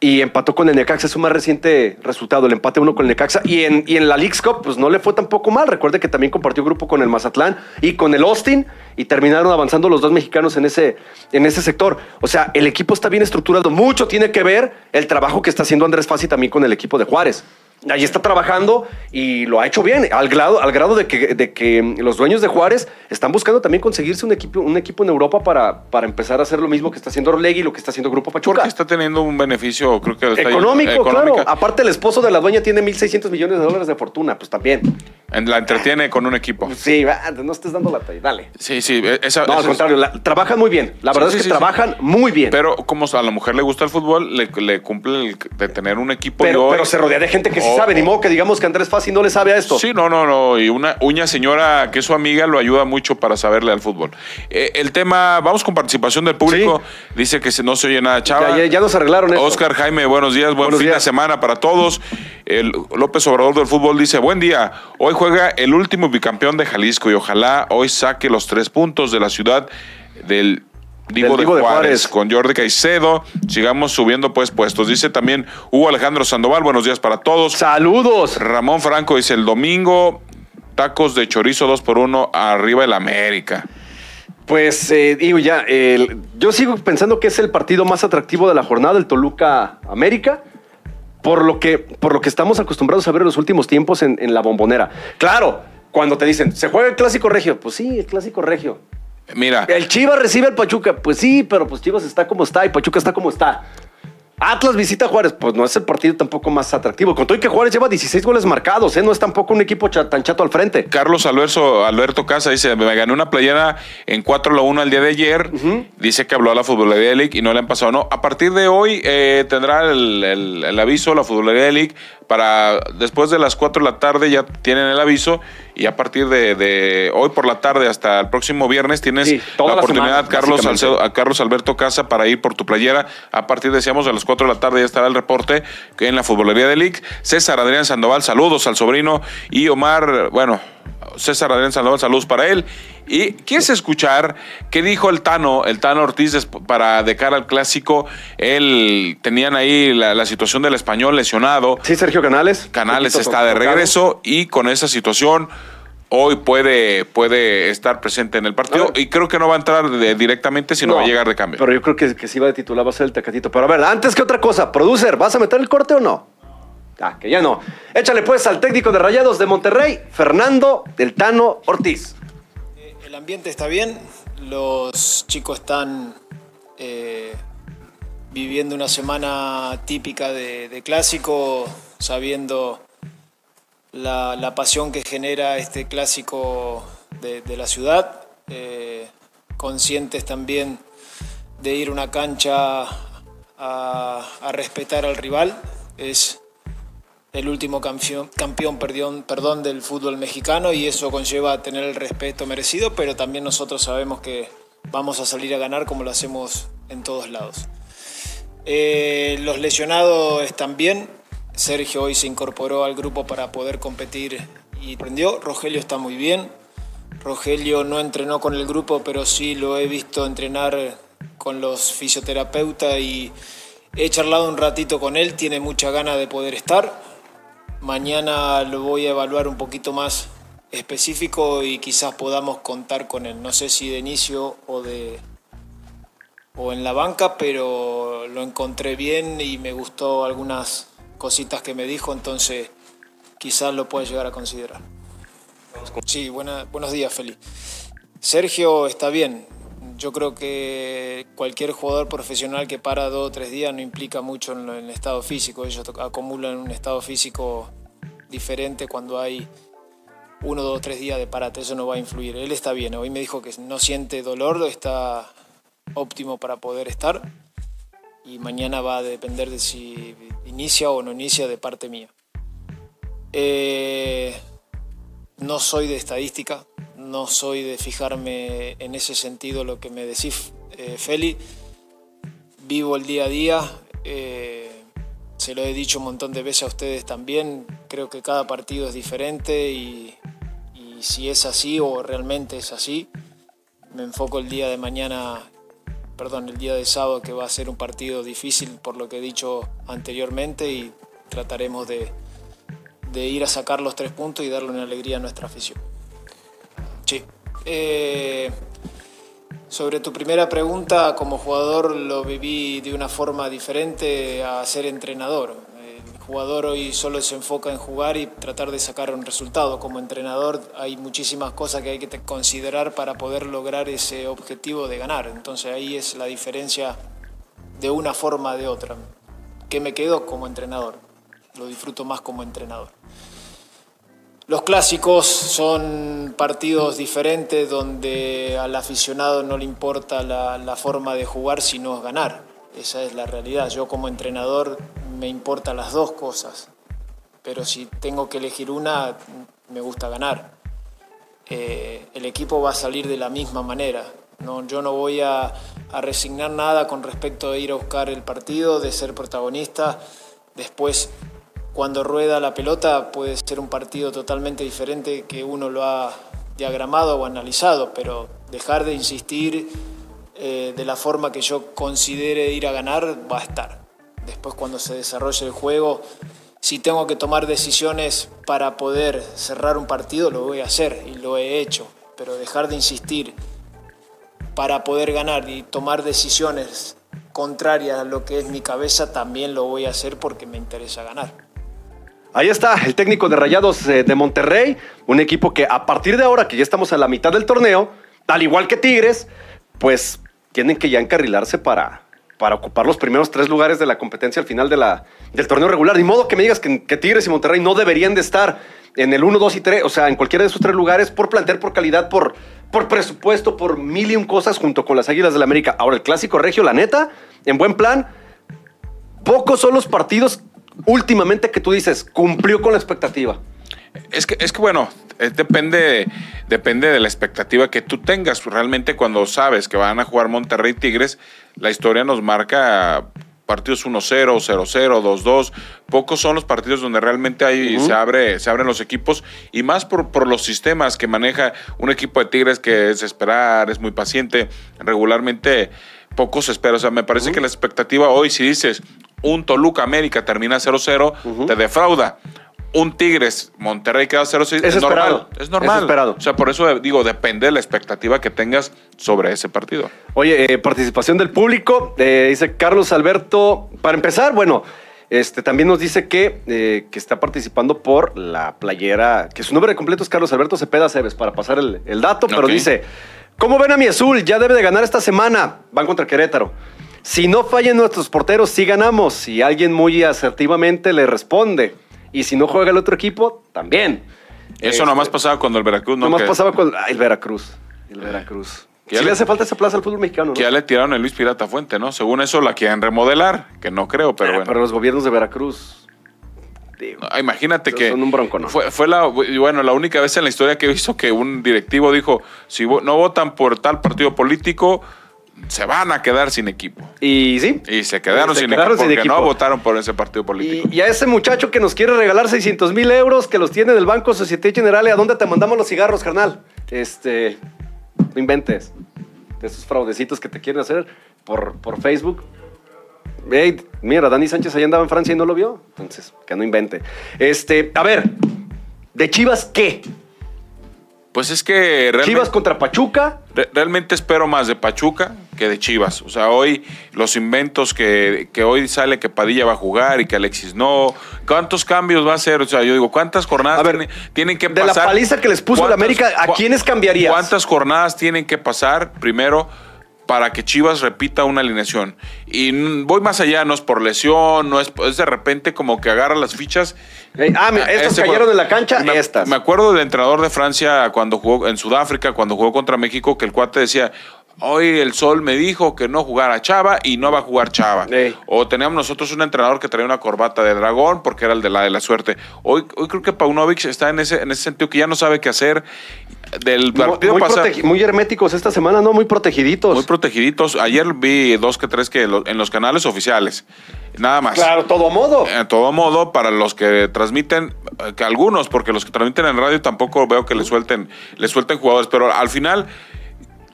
y empató con el Necaxa. Es su más reciente resultado, el empate uno con el Necaxa. Y en, y en la League's Cup, pues no le fue tampoco mal. Recuerde que también compartió grupo con el Mazatlán y con el Austin y terminaron avanzando los dos mexicanos en ese, en ese sector. O sea, el equipo está bien estructurado. Mucho tiene que ver el trabajo que está haciendo Andrés Fassi también con el equipo de Juárez ahí está trabajando y lo ha hecho bien, al grado, al grado de, que, de que los dueños de Juárez están buscando también conseguirse un equipo, un equipo en Europa para, para empezar a hacer lo mismo que está haciendo Orlegui y lo que está haciendo Grupo Pachuca. Porque está teniendo un beneficio, creo que... económico, claro. Aparte, el esposo de la dueña tiene 1.600 millones de dólares de fortuna, pues también. La entretiene con un equipo. Sí, no estés dando la talla, dale. Sí, sí. E-, no, al contrario, trabajan muy bien. La verdad es que trabajan muy bien. Pero como a la mujer le gusta el fútbol, le, cumple el de tener un equipo. Pero, pero se rodea de gente que sabe, ni modo que digamos que Andrés Fassi no le sabe a esto. Sí, no, no, no. Y una uña señora que es su amiga lo ayuda mucho para saberle al fútbol. Eh, el tema, vamos con participación del público. Dice que no se oye nada, chava. Ya, nos arreglaron esto. Oscar Jaime, buenos días, buen fin de semana para todos. El López Obrador del fútbol dice, buen día. Hoy juega el último bicampeón de Jalisco y ojalá hoy saque los tres puntos de la ciudad del Digo, de, Juárez, con Jordi Caicedo. Sigamos subiendo pues puestos. Dice también Hugo Alejandro Sandoval, buenos días para todos. Saludos. Ramón Franco dice el domingo, tacos de chorizo 2 por 1 arriba el América. Pues eh, digo ya, yo sigo pensando que es el partido más atractivo de la jornada, el Toluca América. Por lo, que, por lo que estamos acostumbrados a ver en los últimos tiempos en, en la bombonera. Claro, cuando te dicen, ¿se juega el clásico regio? Pues sí, el clásico regio. Mira. El Chivas recibe al Pachuca. Pues sí, pero pues Chivas está como está y Pachuca está como está. Atlas visita a Juárez, pues no es el partido tampoco más atractivo. Con todo y que Juárez lleva 16 goles marcados, ¿eh? no es tampoco un equipo tan chato al frente. Carlos Alberto, Alberto Casa dice: Me gané una playera en 4 a 1 el día de ayer. Dice que habló a la Futbolería League y no le han pasado. No, a partir de hoy eh, tendrá el, el, aviso la Futbolería League para después de las 4 de la tarde ya tienen el aviso y a partir de, hoy por la tarde hasta el próximo viernes tienes la oportunidad, Carlos, a Carlos Alberto Casa, para ir por tu playera. A partir, decíamos, a las 4 de la tarde ya estará el reporte en la futbolería de League. César Adrián Sandoval, saludos al sobrino. Y Omar, bueno, César Adrián Sandoval, saludos para él. ¿Y quieres escuchar qué dijo el Tano, el Tano Ortiz para de cara al clásico? Él tenían ahí la, situación del español lesionado. Sí, Sergio Canales. Canales está de regreso y con esa situación hoy puede, puede estar presente en el partido y creo que no va a entrar directamente, sino va a llegar de cambio. Pero yo creo que, que si va de titular va a ser el Tecatito. Pero a ver, antes que otra cosa, producer, ¿vas a meter el corte o no? Ah, que ya no. Échale pues al técnico de Rayados de Monterrey, Fernando del Tano Ortiz. Eh, el ambiente está bien, los chicos están eh, viviendo una semana típica de, clásico, sabiendo la, pasión que genera este clásico de, la ciudad, eh, conscientes también de ir a una cancha a, respetar al rival. Es, el último campeón, campeón perdón, perdón, del fútbol mexicano y eso conlleva tener el respeto merecido, pero también nosotros sabemos que vamos a salir a ganar como lo hacemos en todos lados. Eh, los lesionados bien. Sergio hoy se incorporó al grupo para poder competir y prendió. Rogelio está muy bien. Rogelio no entrenó con el grupo, pero sí lo he visto entrenar con los fisioterapeutas y he charlado un ratito con él. Tiene mucha gana de poder estar. Mañana lo voy a evaluar un poquito más específico y quizás podamos contar con él. No sé si de inicio o de o en la banca, pero lo encontré bien y me gustó algunas cositas que me dijo, entonces quizás lo pueda llegar a considerar. Sí, buenos días, Feli. Sergio está bien. Yo creo que cualquier jugador profesional que para dos o tres días no implica mucho en el estado físico. Ellos acumulan un estado físico diferente cuando hay uno, dos, tres días de parate. Eso no va a influir. Él está bien. Hoy me dijo que no siente dolor, está óptimo para poder estar. Y mañana va a depender de si inicia o no inicia de parte mía. Eh, no soy de estadística, no soy de fijarme en ese sentido lo que me decís, eh, Feli. Vivo el día a día, eh, se lo he dicho un montón de veces a ustedes también, creo que cada partido es diferente y, y si es así o realmente es así, me enfoco el día de mañana, perdón, el día de sábado que va a ser un partido difícil por lo que he dicho anteriormente y trataremos de, ir a sacar los tres puntos y darle una alegría a nuestra afición. Sí. Eh, sobre tu primera pregunta, como jugador lo viví de una forma diferente a ser entrenador. Jugador hoy solo se enfoca en jugar y tratar de sacar un resultado. Como entrenador hay muchísimas cosas que hay que considerar para poder lograr ese objetivo de ganar. Entonces ahí es la diferencia de una forma de otra. ¿Qué me quedo como entrenador? Lo disfruto más como entrenador. Los clásicos son partidos diferentes donde al aficionado no le importa la, forma de jugar sino ganar. Esa es la realidad. Yo como entrenador me importan las dos cosas, pero si tengo que elegir una, me gusta ganar. Eh, el equipo va a salir de la misma manera. No, yo no voy a, a resignar nada con respecto a ir a buscar el partido, de ser protagonista. Después cuando rueda la pelota puede ser un partido totalmente diferente que uno lo ha diagramado o analizado, pero dejar de insistir eh, de la forma que yo considere ir a ganar va a estar. Después cuando se desarrolle el juego, si tengo que tomar decisiones para poder cerrar un partido, lo voy a hacer y lo he hecho, pero dejar de insistir para poder ganar y tomar decisiones contrarias a lo que es mi cabeza, también lo voy a hacer porque me interesa ganar. Ahí está el técnico de Rayados eh, de Monterrey, un equipo que a partir de ahora que ya estamos a la mitad del torneo, al igual que Tigres, pues tienen que ya encarrilarse para, para ocupar los primeros tres lugares de la competencia al final de la, del torneo regular. De modo que me digas que, Tigres y Monterrey no deberían de estar en el 1, 2 y 3, o sea, en cualquiera de esos tres lugares por plantear, por calidad, por, por presupuesto, por mil y un cosas junto con las Águilas del la América. Ahora, el clásico regio, la neta, en buen plan, pocos son los partidos últimamente que tú dices cumplió con la expectativa? Es que, es que bueno, eh, depende, depende de la expectativa que tú tengas. Realmente cuando sabes que van a jugar Monterrey Tigres, la historia nos marca partidos 1-0, 0-0, 2-2. Pocos son los partidos donde realmente hay, se, abre, se abren los equipos y más por, por, los sistemas que maneja un equipo de Tigres que es esperar, es muy paciente. Regularmente pocos esperan. O sea, me parece que la expectativa hoy, si dices un Toluca América termina 0-0, te defrauda. Un Tigres Monterrey queda 0-6, es, normal. Es normal. Es esperado. O sea, por eso digo, depende de la expectativa que tengas sobre ese partido. Oye, eh, participación del público, eh, dice Carlos Alberto. Para empezar, bueno, Este, también nos dice que, eh, que está participando por la playera, que su nombre completo es Carlos Alberto Cepeda Cebes, para pasar el, el dato, pero dice, ¿cómo ven a mi azul? Ya debe de ganar esta semana. Van contra Querétaro. Si no fallan nuestros porteros, sí ganamos. Si alguien muy asertivamente le responde. Y si no juega el otro equipo, también. Eso Este, nomás pasaba cuando el Veracruz no Nomás que, pasaba con ah, el Veracruz. El Veracruz. Sí le le- hace falta esa plaza al fútbol mexicano, ¿no? que ya le tiraron el Luis Pirata Fuente, ¿no? Según eso la quieren remodelar, que no creo, pero Ah, bueno. Pero los gobiernos de Veracruz. digo, Ah, Imagínate Son que un bronco, ¿no? fue, fue la bueno la única vez en la historia que he visto que un directivo dijo si no votan por tal partido político se van a quedar sin equipo Y sí. y se quedaron, Se sin, quedaron equipo sin porque equipo. no votaron por ese partido político. Y, y a ese muchacho que nos quiere regalar 600 mil euros, que los tiene del Banco Societe Generale, ¿a dónde te mandamos los cigarros, carnal? Este, no inventes. De esos fraudecitos que te quieren hacer por, por Facebook. Ey, mira, Dani Sánchez ahí andaba en Francia y no lo vio. Entonces, que no invente. Este, a ver, ¿de Chivas qué? Pues es que realmente, Chivas contra Pachuca. re- realmente espero más de Pachuca que de Chivas. O sea, hoy los inventos que, que hoy sale que Padilla va a jugar y que Alexis no. ¿Cuántos cambios va a hacer? O sea, yo digo, ¿cuántas jornadas A ver, tienen, tienen que de la pasar? paliza que les puso el ¿Cuántas- América, ¿a quiénes cambiarías? ¿Cuántas jornadas tienen que pasar primero para que Chivas repita una alineación? Y voy más allá, no es por lesión, no es, es de repente como que agarra las fichas. Ah, Este cayeron en la cancha, me, estas. Me acuerdo del entrenador de Francia cuando jugó en Sudáfrica, cuando jugó contra México, que el cuate decía. Hoy el sol me dijo que no jugara Chava y no va a jugar Chava. Ey. O teníamos nosotros un entrenador que traía una corbata de dragón porque era el de la de la suerte. Hoy, hoy creo que Paunovic está en ese, en ese sentido que ya no sabe qué hacer. Del Muy, partido muy pasado. muy herméticos esta semana, ¿no? Muy protegiditos. Muy protegiditos. Ayer vi dos que tres que lo- en los canales oficiales. Nada más. Claro, todo modo. En todo modo, para los que transmiten, eh, que algunos, porque los que transmiten en radio tampoco veo que le suelten, le suelten jugadores, pero al final,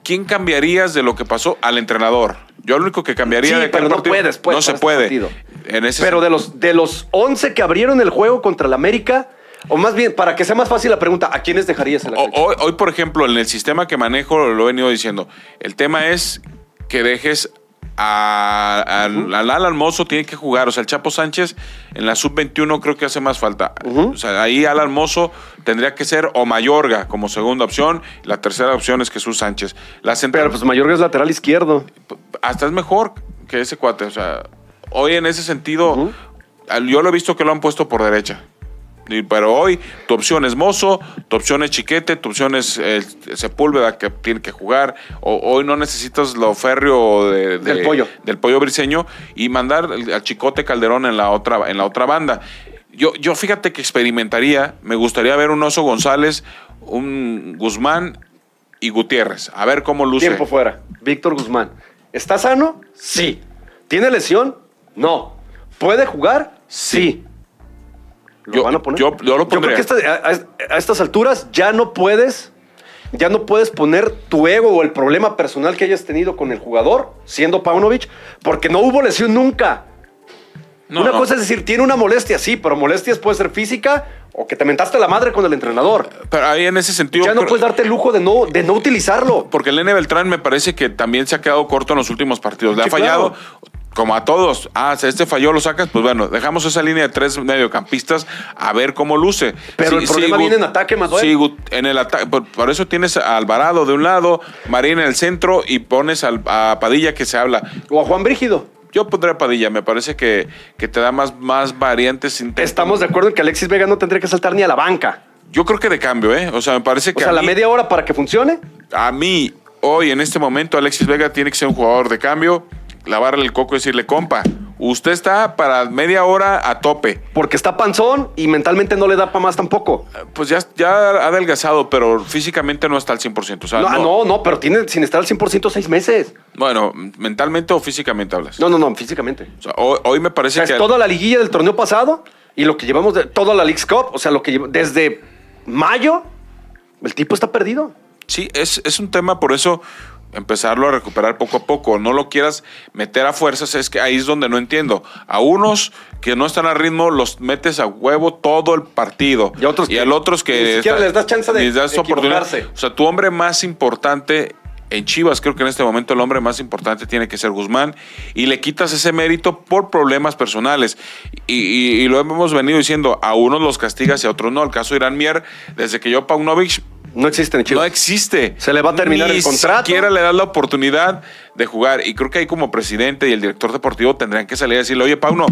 ¿quién cambiarías de lo que pasó al entrenador? Yo lo único que cambiaría Sí, de pero no partido- puedes, pues, no se este puede. partido. En ese Pero de los, de los 11 que abrieron el juego contra el América, o más bien, para que sea más fácil la pregunta, ¿a quiénes dejarías en la O- cancha? Hoy, hoy, por ejemplo, en el sistema que manejo, lo he venido diciendo, el tema es que dejes a- al, al Alan Mozo, tiene que jugar. O sea, el Chapo Sánchez en la sub-21 creo que hace más falta. O sea, ahí Alan Mozo tendría que ser o Mayorga como segunda opción. La tercera opción es Jesús Sánchez. La central, Pero pues Mayorga es lateral izquierdo. hasta es mejor que ese cuate. O sea, hoy en ese sentido, al- yo lo he visto que lo han puesto por derecha. Pero hoy tu opción es Mozo, tu opción es Chiquete, tu opción es eh, Sepúlveda que tiene que jugar. O, hoy no necesitas lo férreo de- de- Del pollo. del pollo briseño y mandar al al Chicote Calderón en la otra, en la otra banda. Yo, yo fíjate que experimentaría, me gustaría ver un Oso González, un Guzmán y Gutiérrez. A ver cómo luce. Tiempo fuera. Víctor Guzmán. ¿Está sano? Sí. ¿Tiene lesión? No. ¿Puede jugar? Sí. ¿Lo Yo- van a poner? yo- yo lo creo pondría. que esta- a, a estas alturas ya no puedes, ya no puedes poner tu ego o el problema personal que hayas tenido con el jugador, siendo Paunovic, porque no hubo lesión nunca. No, una no. cosa es decir, tiene una molestia, sí, pero molestias puede ser física o que te mentaste la madre con el entrenador. Pero ahí en ese sentido. ya no creo- puedes darte el lujo de no, de no utilizarlo. Porque el Nene Beltrán me parece que también se ha quedado corto en los últimos partidos. Le Sí, ha fallado, claro. Como a todos. Ah, este falló, lo sacas. Pues bueno, dejamos esa línea de tres mediocampistas a ver cómo luce. Pero el problema viene en ataque, Manuel. Sí, en el ataque. Por, por eso tienes a Alvarado de un lado, Marín en el centro y pones al- a Padilla que se habla. O a Juan Brígido. Yo pondré a Padilla, me parece que, que te da más, más variantes. sin- Estamos de acuerdo en que Alexis Vega no tendría que saltar ni a la banca. Yo creo que de cambio, ¿eh? O sea, me parece O que sea, a la mí- media hora para que funcione. a mí, hoy, en este momento, Alexis Vega tiene que ser un jugador de cambio, lavarle el coco y decirle, compa, usted está para media hora a tope. Porque está panzón y mentalmente no le da para más tampoco. Pues ya, ya ha adelgazado, pero físicamente no está al 100%. O sea, No, ah, no, no, pero tiene sin estar al 100% seis meses. Bueno, mentalmente o físicamente hablas. No, no, no, físicamente. O sea, hoy, hoy me O parece sea, que... es toda la liguilla del torneo pasado y lo que llevamos de toda la League's Cup. O sea, lo que lleva- desde mayo, el tipo está perdido. Sí, es, es un tema, por eso empezarlo a recuperar poco a poco. No lo quieras meter a fuerzas, es que ahí es donde no entiendo. A unos que no están a ritmo los metes a huevo todo el partido. Y a otros y que a otros que ni siquiera les das chance de les das oportunidad. equivocarse. O sea, tu hombre más importante En Chivas creo que en este momento el hombre más importante tiene que ser Guzmán y le quitas ese mérito por problemas personales. Y, y- y lo hemos venido diciendo, a unos los castigas y a otros no. El caso de Irán Mier, desde que yo Paunovic No existen en no Chivas. existe. Se le va a terminar Ni el contrato. siquiera le das la oportunidad de jugar. Y creo que ahí como presidente y el director deportivo tendrían que salir a decirle, oye, Pauno,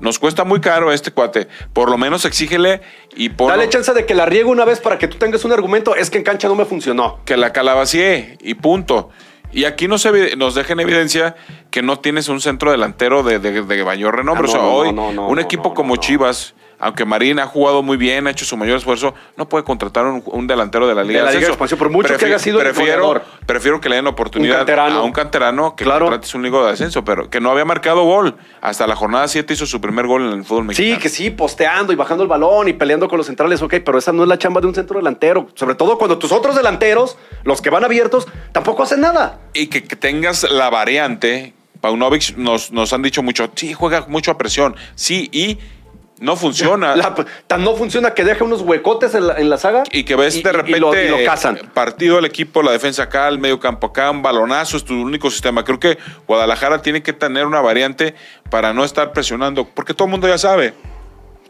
nos cuesta muy caro este cuate. Por lo menos exígele y pon Dale chance de que la riegue una vez para que tú tengas un argumento. Es que en cancha no me funcionó. que la calabacie y punto. Y aquí nos, nos deja en evidencia que no tienes un centro delantero de, de, de mayor renombre. Ah, o sea, no, no, hoy no, no, un no, equipo no, como no. Chivas, aunque Marín ha jugado muy bien, ha hecho su mayor esfuerzo, no puede contratar un, un delantero de la Liga De la Liga de. Expansión, por mucho que haya sido el prefiero, goleador. prefiero que le den la oportunidad Un a un canterano que Claro. contrates un Liga de Ascenso, pero que no había marcado gol. Hasta la jornada 7 hizo su primer gol en el fútbol mexicano. Sí, que sí, posteando y bajando el balón y peleando con los centrales, ok, pero esa no es la chamba de un centro delantero. Sobre todo cuando tus otros delanteros, los que van abiertos, tampoco hacen nada. y que, que tengas la variante. Paunovic nos, nos han dicho mucho, sí, juega mucho a presión, sí, y no funciona. La- tan no funciona que deja unos huecotes en la, en la saga. y que ves y- de repente Y lo, y lo cazan. partido del equipo, la defensa acá, el medio campo acá, un balonazo, es tu único sistema. Creo que Guadalajara tiene que tener una variante para no estar presionando, porque todo el mundo ya sabe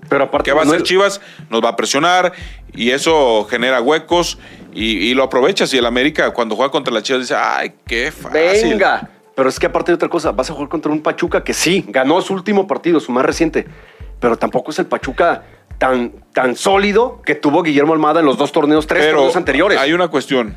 Pero aparte, que va a hacer Chivas, nos va a presionar y eso genera huecos y, lo aprovechas. Y el América cuando juega contra la Chivas dice, ay, qué fácil. Venga. Pero es que aparte de otra cosa, vas a jugar contra un Pachuca que sí, ganó su último partido, su más reciente, pero tampoco es el Pachuca tan, tan sólido que tuvo Guillermo Almada en los dos torneos, tres Pero torneos anteriores. hay una cuestión.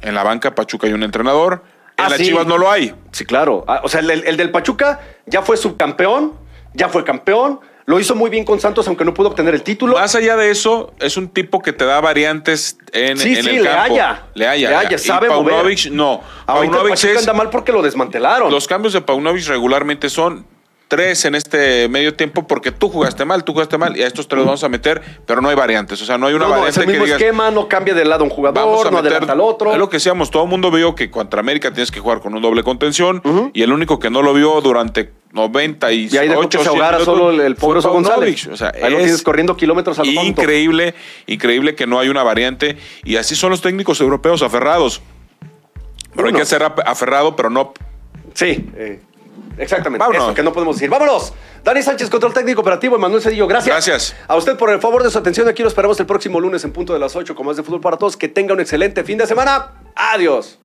En la banca Pachuca hay un entrenador. En Ah, las sí. Chivas no lo hay. Sí, claro. Ah, O sea, el, el del Pachuca ya fue subcampeón, ya fue campeón, lo hizo muy bien con Santos, aunque no pudo obtener el título. Más allá de eso, es un tipo que te da variantes en, Sí, en sí, el le campo. halla. Le halla. Le halla, Y sabe Paunovic, mover. no. Ahorita Paunovic Pachuca es- anda mal porque lo desmantelaron. Los cambios de Paunovic regularmente son tres en este medio tiempo porque tú jugaste mal, tú jugaste mal y a estos te los vamos a meter, pero no hay variantes. O sea, no hay una no, no, variante es el que mismo digas, esquema, no cambia de lado un Vamos jugador, a no meter. adelanta al otro. Es lo que decíamos, todo el mundo vio que contra América tienes que jugar con un doble contención y el único que no lo vio durante 98 Y ahí dejó que se 100 ahogara solo el, el pobre González. O sea, ahí lo tienes corriendo kilómetros a lo tonto. increíble, increíble que no hay una variante y así son los técnicos europeos aferrados. Pero hay que ser aferrado, pero no Sí, eh, exactamente. Vámonos. Eso que no podemos decir. ¡Vámonos! Dani Sánchez, control técnico operativo, Manuel Cedillo, gracias. Gracias. A usted por el favor de su atención. Aquí lo esperamos el próximo lunes en punto de las 8 con más de fútbol para todos. Que tenga un excelente fin de semana. Adiós.